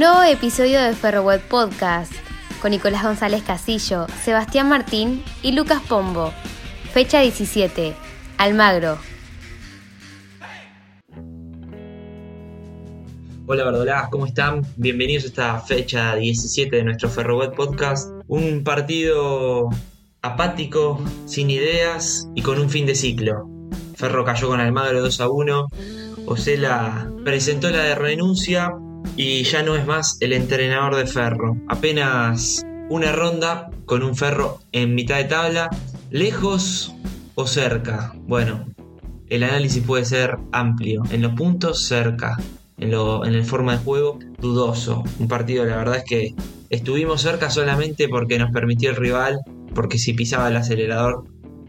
Nuevo episodio de Ferroweb Podcast con Nicolás González Casillo, Sebastián Martín y Lucas Pombo. Fecha 17. Almagro. Hola Verdolás, ¿cómo están? Bienvenidos a esta fecha 17 de nuestro Ferroweb Podcast. Un partido apático, sin ideas y con un fin de ciclo. Ferro cayó con Almagro 2 a 1. Osela presentó la de renuncia y ya no es más el entrenador de Ferro. Apenas una ronda con un Ferro en mitad de tabla, lejos o cerca. Bueno, el análisis puede ser amplio. En los puntos, cerca en, lo, en el forma de juego dudoso. Un partido, la verdad es que estuvimos cerca solamente porque nos permitió el rival, porque si pisaba el acelerador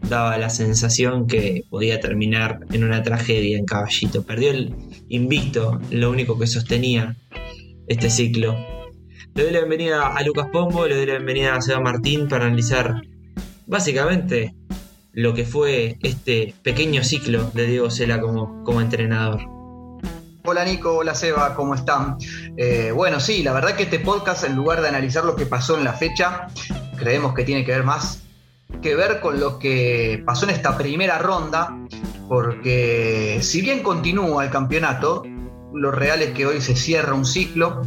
daba la sensación que podía terminar en una tragedia en caballito. Perdió el invicto, lo único que sostenía este ciclo. Le doy la bienvenida a Lucas Pombo, le doy la bienvenida a Seba Martín para analizar básicamente lo que fue este pequeño ciclo de Diego Sela como, como entrenador. Hola Nico, hola Seba, ¿cómo están? Eh, bueno, sí, la verdad que este podcast, en lugar de analizar lo que pasó en la fecha, creemos que tiene que ver más que ver con lo que pasó en esta primera ronda, porque si bien continúa el campeonato, lo real es que hoy se cierra un ciclo,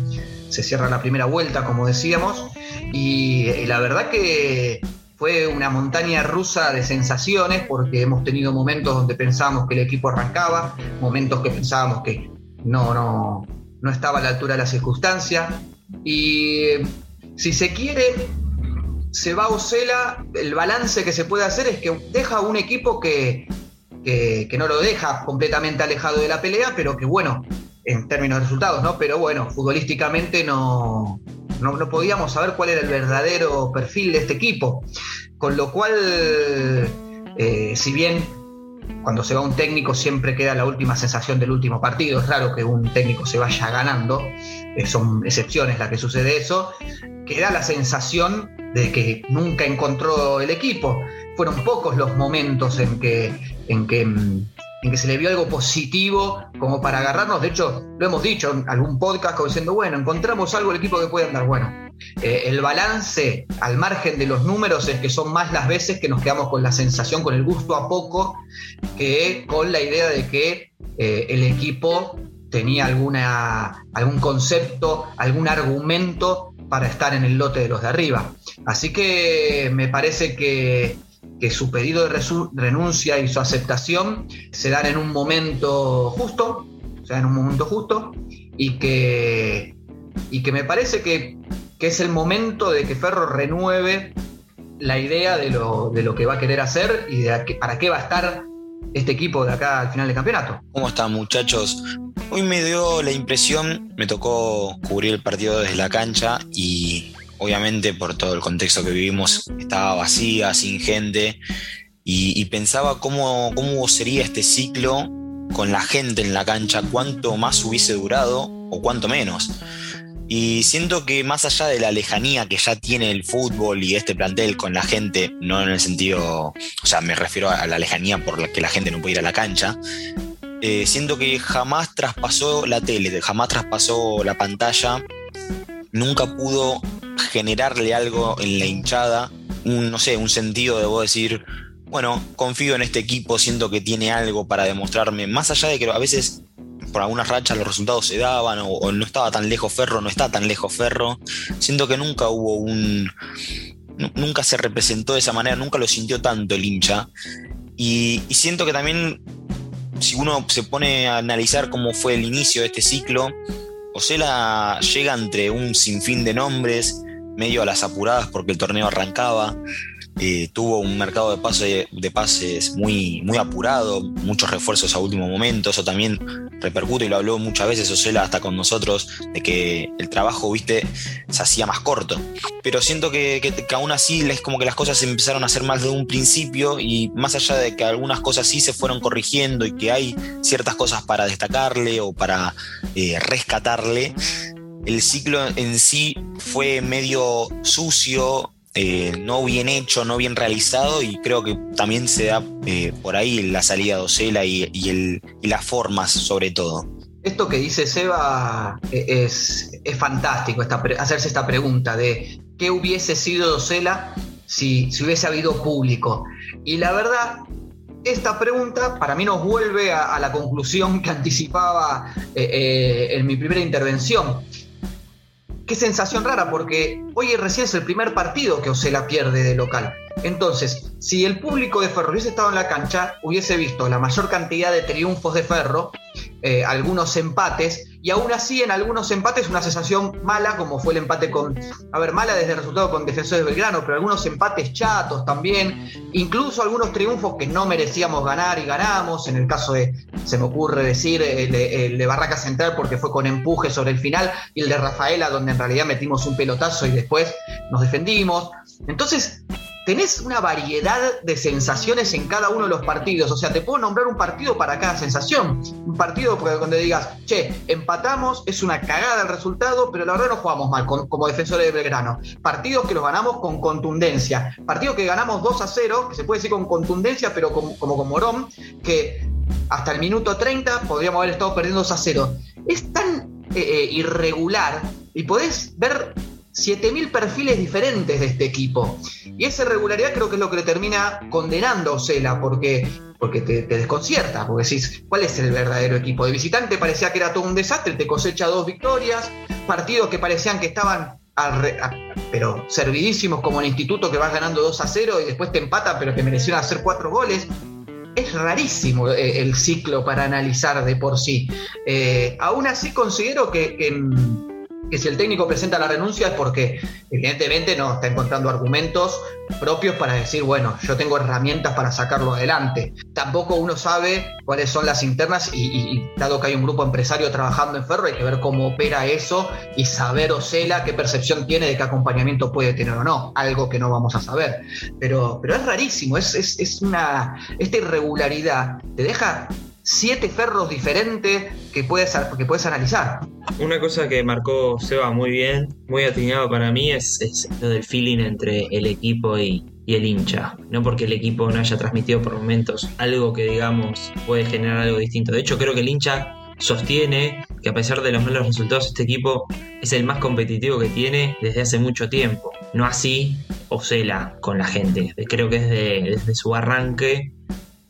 se cierra la primera vuelta, como decíamos, y, la verdad que fue una montaña rusa de sensaciones porque hemos tenido momentos donde pensábamos que el equipo arrancaba, momentos que pensábamos que no, no, no estaba a la altura de la circunstancia. Y si se quiere, se va Osela, el balance que se puede hacer es que deja un equipo que, que, no lo deja completamente alejado de la pelea, pero que bueno, en términos de resultados, ¿no? Pero bueno, futbolísticamente no, no, no, podíamos saber cuál era el verdadero perfil de este equipo. Con lo cual, eh, si bien cuando se va un técnico siempre queda la última sensación del último partido. Es raro que un técnico se vaya ganando, eh, son excepciones las que sucede eso. Queda la sensación de que nunca encontró el equipo. Fueron pocos los momentos en que, en que, en que se le vio algo positivo como para agarrarnos. De hecho, lo hemos dicho en algún podcast diciendo, bueno, encontramos algo el equipo que puede andar. Bueno, eh, el balance al margen de los números es que son más las veces que nos quedamos con la sensación, con el gusto a poco, que con la idea de que eh, el equipo tenía alguna, algún concepto, algún argumento para estar en el lote de los de arriba. Así que me parece que, que su pedido de renuncia y su aceptación se dan en un momento justo, o sea, en un momento justo, y que, y que me parece que que es el momento de que Ferro renueve la idea de lo, de lo que va a querer hacer y de para qué va a estar este equipo de acá al final del campeonato. ¿Cómo están muchachos? Hoy me dio la impresión, me tocó cubrir el partido desde la cancha y obviamente por todo el contexto que vivimos estaba vacía, sin gente y, y pensaba cómo, cómo sería este ciclo con la gente en la cancha, cuánto más hubiese durado o cuánto menos. Y siento que más allá de la lejanía que ya tiene el fútbol y este plantel con la gente, no en el sentido, o sea, me refiero a la lejanía por la que la gente no puede ir a la cancha, eh, siento que jamás traspasó la tele, jamás traspasó la pantalla, nunca pudo generarle algo en la hinchada, no sé, un sentido de vos decir, bueno, confío en este equipo, siento que tiene algo para demostrarme, más allá de que a veces por algunas rachas los resultados se daban o, no estaba tan lejos Ferro, no está tan lejos Ferro. Siento que nunca hubo un... Nunca se representó de esa manera, nunca lo sintió tanto el hincha. Y, siento que también, si uno se pone a analizar cómo fue el inicio de este ciclo, Osela llega entre un sinfín de nombres, medio a las apuradas porque el torneo arrancaba. Eh, tuvo un mercado de, pase, de pases muy, apurado, muchos refuerzos a último momento, eso también repercute y lo habló muchas veces Osela hasta con nosotros, de que el trabajo, viste, se hacía más corto. Pero siento que, que, aún así es como que las cosas se empezaron a hacer más de un principio y más allá de que algunas cosas sí se fueron corrigiendo y que hay ciertas cosas para destacarle o para eh, rescatarle, el ciclo en sí fue medio sucio, eh, no bien hecho, no bien realizado y creo que también se da eh, por ahí la salida de Ocela y, y, las formas sobre todo. esto que dice Seba eh, es, es fantástico, hacerse esta pregunta de qué hubiese sido Docela si, si hubiese habido público. Y la verdad, esta pregunta para mí nos vuelve a, la conclusión que anticipaba en mi primera intervención. Qué sensación rara, porque hoy recién es el primer partido que Osela pierde de local. Entonces, si el público de Ferro hubiese estado en la cancha, hubiese visto la mayor cantidad de triunfos de Ferro, eh, algunos empates, y aún así en algunos empates una sensación mala, como fue el empate con, a ver, mala desde el resultado con Defensores de Belgrano, pero algunos empates chatos también, incluso algunos triunfos que no merecíamos ganar y ganamos, en el caso de, se me ocurre decir, el, de Barraca Central porque fue con empuje sobre el final, y el de Rafaela donde en realidad metimos un pelotazo y después nos defendimos. Entonces, tenés una variedad de sensaciones en cada uno de los partidos. O sea, te puedo nombrar un partido para cada sensación. Un partido donde digas, che, empatamos, es una cagada el resultado, pero la verdad no jugamos mal como defensores de Belgrano. Partidos que los ganamos con contundencia. Partidos que ganamos 2 a 0, que se puede decir con contundencia, pero como, con Morón, que hasta el minuto 30 podríamos haber estado perdiendo 2 a 0. Es tan eh, eh, irregular y podés ver 7.000 perfiles diferentes de este equipo. Y esa irregularidad creo que es lo que le termina condenando a Osela, porque, porque te, desconcierta, porque decís, ¿cuál es el verdadero equipo? De visitante parecía que era todo un desastre, te cosecha dos victorias, partidos que parecían que estaban pero servidísimos como el instituto que vas ganando 2 a 0 y después te empata pero te merecieron hacer cuatro goles. Es rarísimo eh, el ciclo para analizar de por sí. Eh, aún así considero que que si el técnico presenta la renuncia es porque evidentemente no está encontrando argumentos propios para decir, bueno, yo tengo herramientas para sacarlo adelante. Tampoco uno sabe cuáles son las internas y, dado que hay un grupo empresario trabajando en Ferro, hay que ver cómo opera eso y saber Ocela qué percepción tiene de qué acompañamiento puede tener o no, algo que no vamos a saber. Pero, pero es rarísimo, es, es una, esta irregularidad te deja siete ferros diferentes que puedes, que puedes analizar. Una cosa que marcó Seba muy bien, muy atinado para mí, es, lo del feeling entre el equipo y, el hincha. No porque el equipo no haya transmitido por momentos algo que digamos puede generar algo distinto. De hecho, creo que el hincha sostiene que a pesar de los malos resultados, este equipo es el más competitivo que tiene desde hace mucho tiempo. No así Ocela con la gente. Creo que desde, desde su arranque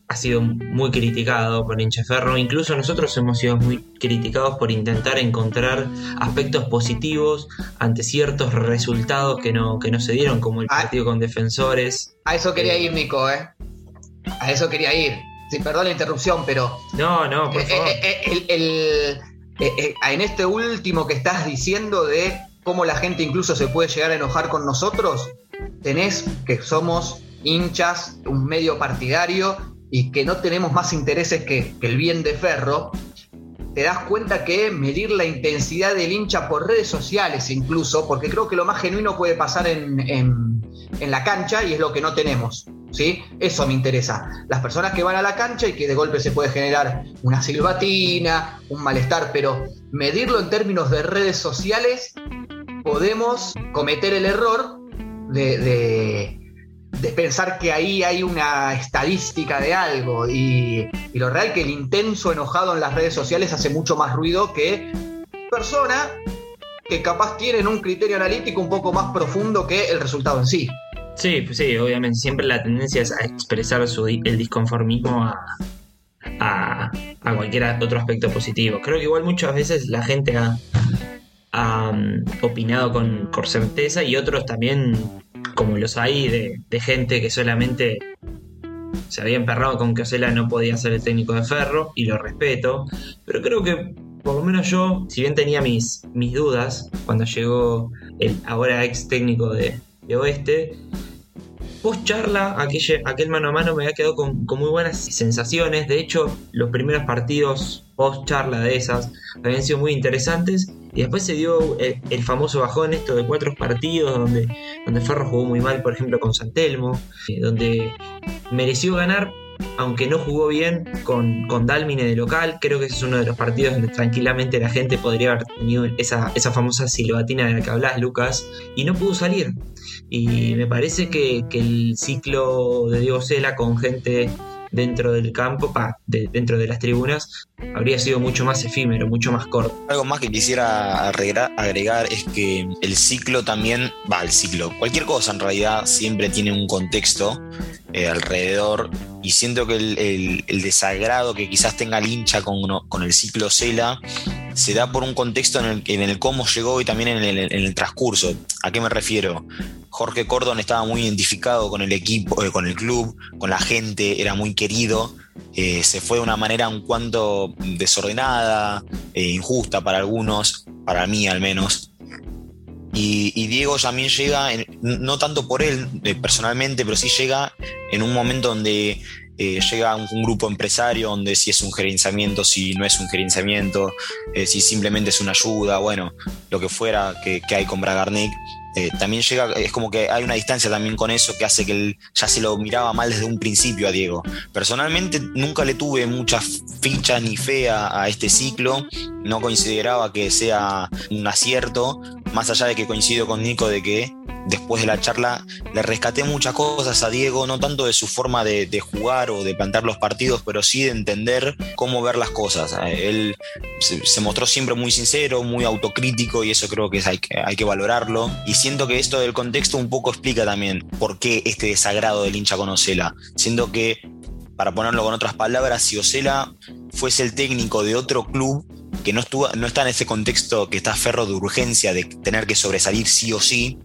ha sido muy criticado por Ferro. Incluso nosotros hemos sido muy criticados por intentar encontrar aspectos positivos ante ciertos resultados que no, que no se dieron, como el ah. partido con defensores. A eso quería ir, Nico, ¿eh? A eso quería ir. Sí, perdón la interrupción, pero. No, no, por eh, favor. Eh, eh, en este último que estás diciendo de cómo la gente incluso se puede llegar a enojar con nosotros, tenés que somos hinchas, un medio partidario y que no tenemos más intereses que, el bien de Ferro, te das cuenta que medir la intensidad del hincha por redes sociales incluso, porque creo que lo más genuino puede pasar en, en, la cancha y es lo que no tenemos. ¿sí? Eso me interesa. Las personas que van a la cancha y que de golpe se puede generar una silbatina, un malestar, pero medirlo en términos de redes sociales, podemos cometer el error de de pensar que ahí hay una estadística de algo y, lo real que el intenso enojado en las redes sociales hace mucho más ruido que persona que capaz tienen un criterio analítico un poco más profundo que el resultado en sí. Sí, pues sí, obviamente siempre la tendencia es a expresar el disconformismo a, a, cualquier otro aspecto positivo. Creo que igual muchas veces la gente ha, um, opinado con, con certeza y otros también como los hay de, gente que solamente se había emperrado con que Ocela no podía ser el técnico de Ferro, y lo respeto, pero creo que por lo menos yo, si bien tenía mis, mis dudas cuando llegó el ahora ex técnico de, Oeste, post charla, aquel, aquel mano a mano me había quedado con, con, muy buenas sensaciones. De hecho, los primeros partidos post charla de esas habían sido muy interesantes y después se dio el, famoso bajón esto de cuatro partidos donde, donde Ferro jugó muy mal, por ejemplo, con Santelmo, eh, donde mereció ganar, aunque no jugó bien con, con Dalmine de local. Creo que ese es uno de los partidos donde tranquilamente la gente podría haber tenido esa, esa famosa silbatina de la que hablas, Lucas, y no pudo salir. Y me parece que, que el ciclo de Diego Sela con gente dentro del campo, dentro de las tribunas, habría sido mucho más efímero, mucho más corto. Algo más que quisiera agregar, es que el ciclo también, va, el ciclo, cualquier cosa en realidad siempre tiene un contexto eh, alrededor y siento que el, desagrado que quizás tenga el hincha con, el ciclo Cela se da por un contexto en el, en el cómo llegó y también en el, transcurso. ¿A qué me refiero? Jorge Cordon estaba muy identificado con el equipo, eh, con el club, con la gente, era muy querido. Eh, se fue de una manera un cuanto desordenada, e injusta para algunos, para mí al menos. Y, Diego también llega, no tanto por él personalmente, pero sí llega en un momento donde eh, llega un, grupo empresario donde si es un gerenciamiento, si no es un gerenciamiento, eh, si simplemente es una ayuda, bueno, lo que fuera que, hay con Bragarnik. Eh, también llega, es como que hay una distancia también con eso que hace que él ya se lo miraba mal desde un principio a Diego. Personalmente nunca le tuve muchas fichas ni fe a este ciclo, no consideraba que sea un acierto, más allá de que coincido con Nico de que después de la charla le rescaté muchas cosas a Diego, no tanto de su forma de, jugar o de plantar los partidos, pero sí de entender cómo ver las cosas. Eh, él se, mostró siempre muy sincero, muy autocrítico y eso creo que, hay, que hay que valorarlo. Y siento que esto del contexto un poco explica también por qué este desagrado del hincha con Ocela. Siento que, para ponerlo con otras palabras, si Ocela fuese el técnico de otro club, que no, estuvo, no está en ese contexto que está ferro de urgencia de tener que sobresalir sí o sí,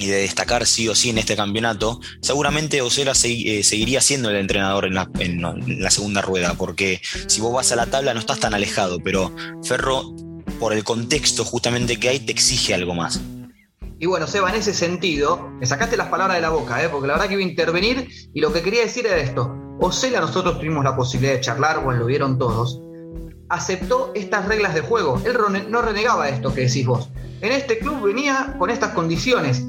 y de destacar sí o sí en este campeonato, seguramente Osela eh, seguiría siendo el entrenador en la, segunda rueda, porque si vos vas a la tabla no estás tan alejado, pero Ferro, por el contexto justamente que hay, te exige algo más. Y bueno, Seba, en ese sentido, me sacaste las palabras de la boca, ¿eh? porque la verdad que iba a intervenir y lo que quería decir era esto. Osela, nosotros tuvimos la posibilidad de charlar, bueno, lo vieron todos, aceptó estas reglas de juego. Él no renegaba esto que decís vos. En este club venía con estas condiciones.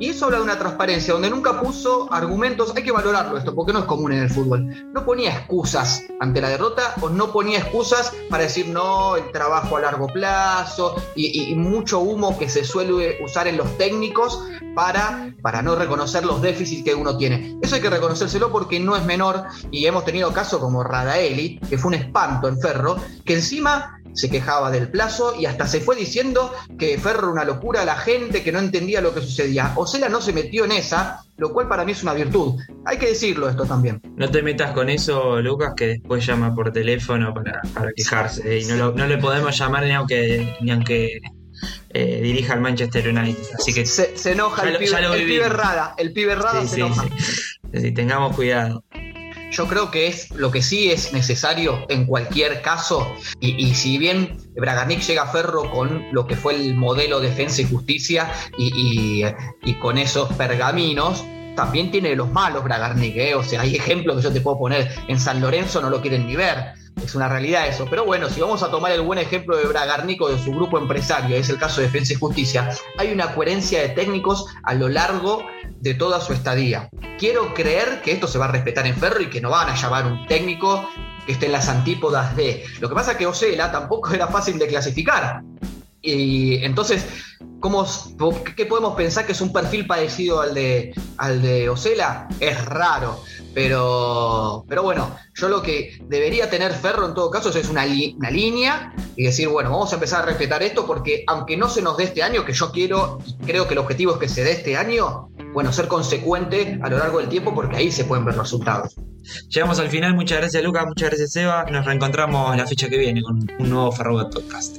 Y eso habla de una transparencia donde nunca puso argumentos, hay que valorarlo esto, porque no es común en el fútbol. No ponía excusas ante la derrota o no ponía excusas para decir no, el trabajo a largo plazo y, mucho humo que se suele usar en los técnicos para, para no reconocer los déficits que uno tiene. Eso hay que reconocérselo porque no es menor y hemos tenido casos como Radaeli, que fue un espanto en Ferro, que encima se quejaba del plazo y hasta se fue diciendo que Ferro una locura a la gente, que no entendía lo que sucedía. Osela no se metió en esa, lo cual para mí es una virtud. Hay que decirlo esto también. No te metas con eso, Lucas, que después llama por teléfono para, quejarse. Y no, le podemos llamar ni aunque, ni aunque eh, dirija al Manchester United. Así que se, enoja el, pibe, el pibe Rada. El pibe Rada se enoja. Sí, tengamos cuidado. Yo creo que es lo que sí es necesario en cualquier caso, y, si bien Braganic llega a Ferro con lo que fue el modelo Defensa y Justicia y, con esos pergaminos, también tiene los malos Bragarnik, ¿eh? o sea, hay ejemplos que yo te puedo poner, en San Lorenzo no lo quieren ni ver, es una realidad eso. Pero bueno, si vamos a tomar el buen ejemplo de Bragarnico de su grupo empresario, es el caso de Defensa y Justicia, hay una coherencia de técnicos a lo largo de toda su estadía. Quiero creer que esto se va a respetar en Ferro y que no van a llamar un técnico que esté en las antípodas de. Lo que pasa es que Osela tampoco era fácil de clasificar. Y entonces, ¿cómo, ¿qué podemos pensar que es un perfil parecido al de, al de Osela? Es raro. Pero, pero bueno, yo lo que debería tener Ferro en todo caso es una, línea y decir, bueno, vamos a empezar a respetar esto porque aunque no se nos dé este año, que yo quiero creo que el objetivo es que se dé este año, bueno, ser consecuente a lo largo del tiempo porque ahí se pueden ver resultados. Llegamos al final, muchas gracias Lucas, muchas gracias Seba, nos reencontramos la fecha que viene con un nuevo Ferro Podcast.